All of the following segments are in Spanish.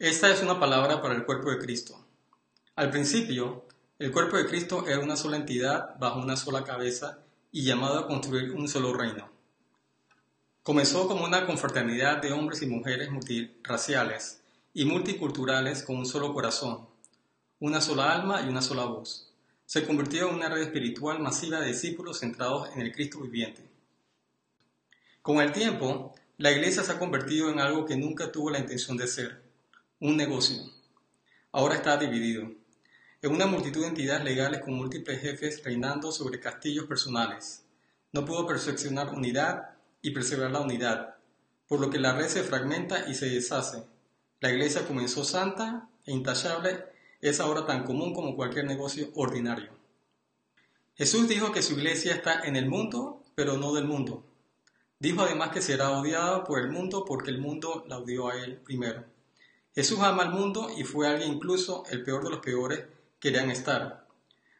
Esta es una palabra para el cuerpo de Cristo. Al principio, el cuerpo de Cristo era una sola entidad bajo una sola cabeza y llamado a construir un solo reino. Comenzó como una confraternidad de hombres y mujeres multiraciales y multiculturales con un solo corazón, una sola alma y una sola voz. Se convirtió en una red espiritual masiva de discípulos centrados en el Cristo viviente. Con el tiempo, la iglesia se ha convertido en algo que nunca tuvo la intención de ser, un negocio. Ahora está dividido en una multitud de entidades legales con múltiples jefes reinando sobre castillos personales. No pudo perfeccionar unidad y preservar la unidad, por lo que la red se fragmenta y se deshace. La iglesia comenzó santa e intachable, es ahora tan común como cualquier negocio ordinario. Jesús dijo que su iglesia está en el mundo, pero no del mundo. Dijo además que será odiada por el mundo porque el mundo la odió a él primero. Jesús ama al mundo y fue alguien incluso el peor de los peores querían estar.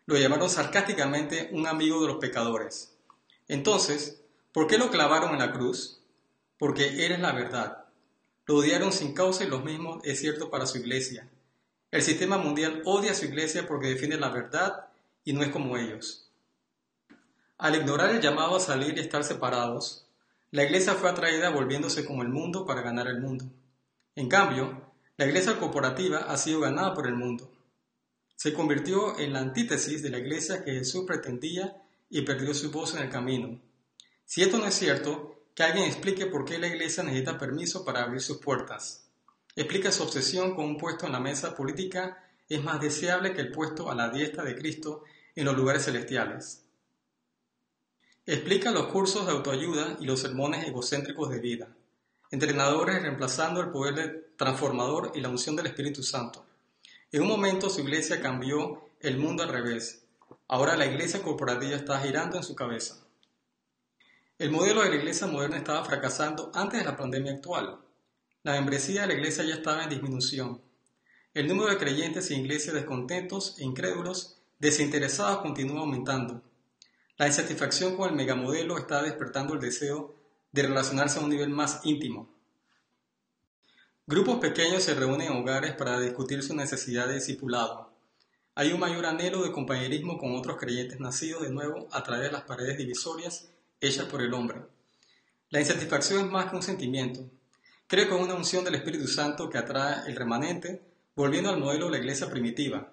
Lo llamaron sarcásticamente un amigo de los pecadores. Entonces, ¿por qué lo clavaron en la cruz? Porque eres la verdad. Lo odiaron sin causa y lo mismo es cierto para su iglesia. El sistema mundial odia a su iglesia porque defiende la verdad y no es como ellos. Al ignorar el llamado a salir y estar separados, la iglesia fue atraída volviéndose como el mundo para ganar el mundo. En cambio, la iglesia corporativa ha sido ganada por el mundo. Se convirtió en la antítesis de la iglesia que Jesús pretendía y perdió su voz en el camino. Si esto no es cierto, que alguien explique por qué la iglesia necesita permiso para abrir sus puertas. Explica su obsesión con un puesto en la mesa política es más deseable que el puesto a la diestra de Cristo en los lugares celestiales. Explica los cursos de autoayuda y los sermones egocéntricos de vida, entrenadores reemplazando el poder transformador y la unción del Espíritu Santo. En un momento su iglesia cambió el mundo al revés. Ahora la iglesia corporativa está girando en su cabeza. El modelo de la iglesia moderna estaba fracasando antes de la pandemia actual. La membresía de la iglesia ya estaba en disminución. El número de creyentes en iglesias descontentos e incrédulos desinteresados continúa aumentando. La insatisfacción con el megamodelo está despertando el deseo de relacionarse a un nivel más íntimo. Grupos pequeños se reúnen en hogares para discutir su necesidad de discipulado. Hay un mayor anhelo de compañerismo con otros creyentes nacidos de nuevo a través de las paredes divisorias hechas por el hombre. La insatisfacción es más que un sentimiento. Creo que es una unción del Espíritu Santo que atrae el remanente, volviendo al modelo de la iglesia primitiva.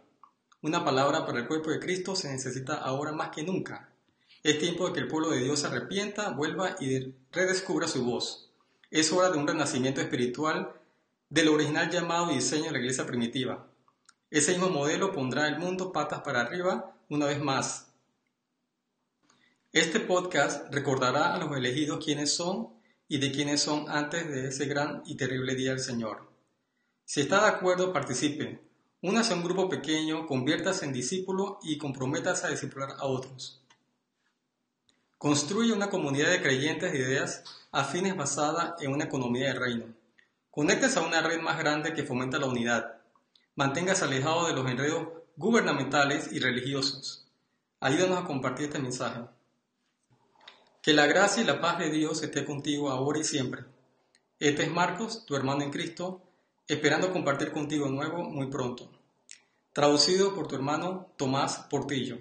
Una palabra para el cuerpo de Cristo se necesita ahora más que nunca. Es tiempo de que el pueblo de Dios se arrepienta, vuelva y redescubra su voz. Es hora de un renacimiento espiritual del original llamado y diseño de la iglesia primitiva. Ese mismo modelo pondrá el mundo patas para arriba una vez más. Este podcast recordará a los elegidos quiénes son y de quiénes son antes de ese gran y terrible día del Señor. Si está de acuerdo, participe. Únase a un grupo pequeño, conviértase en discípulo y comprométase a discipular a otros. Construye una comunidad de creyentes de ideas afines basada en una economía de reino. Conéctese a una red más grande que fomenta la unidad. Manténgase alejado de los enredos gubernamentales y religiosos. Ayúdanos a compartir este mensaje. Que la gracia y la paz de Dios esté contigo ahora y siempre. Este es Marcos, tu hermano en Cristo, esperando compartir contigo de nuevo muy pronto. Traducido por tu hermano Tomás Portillo.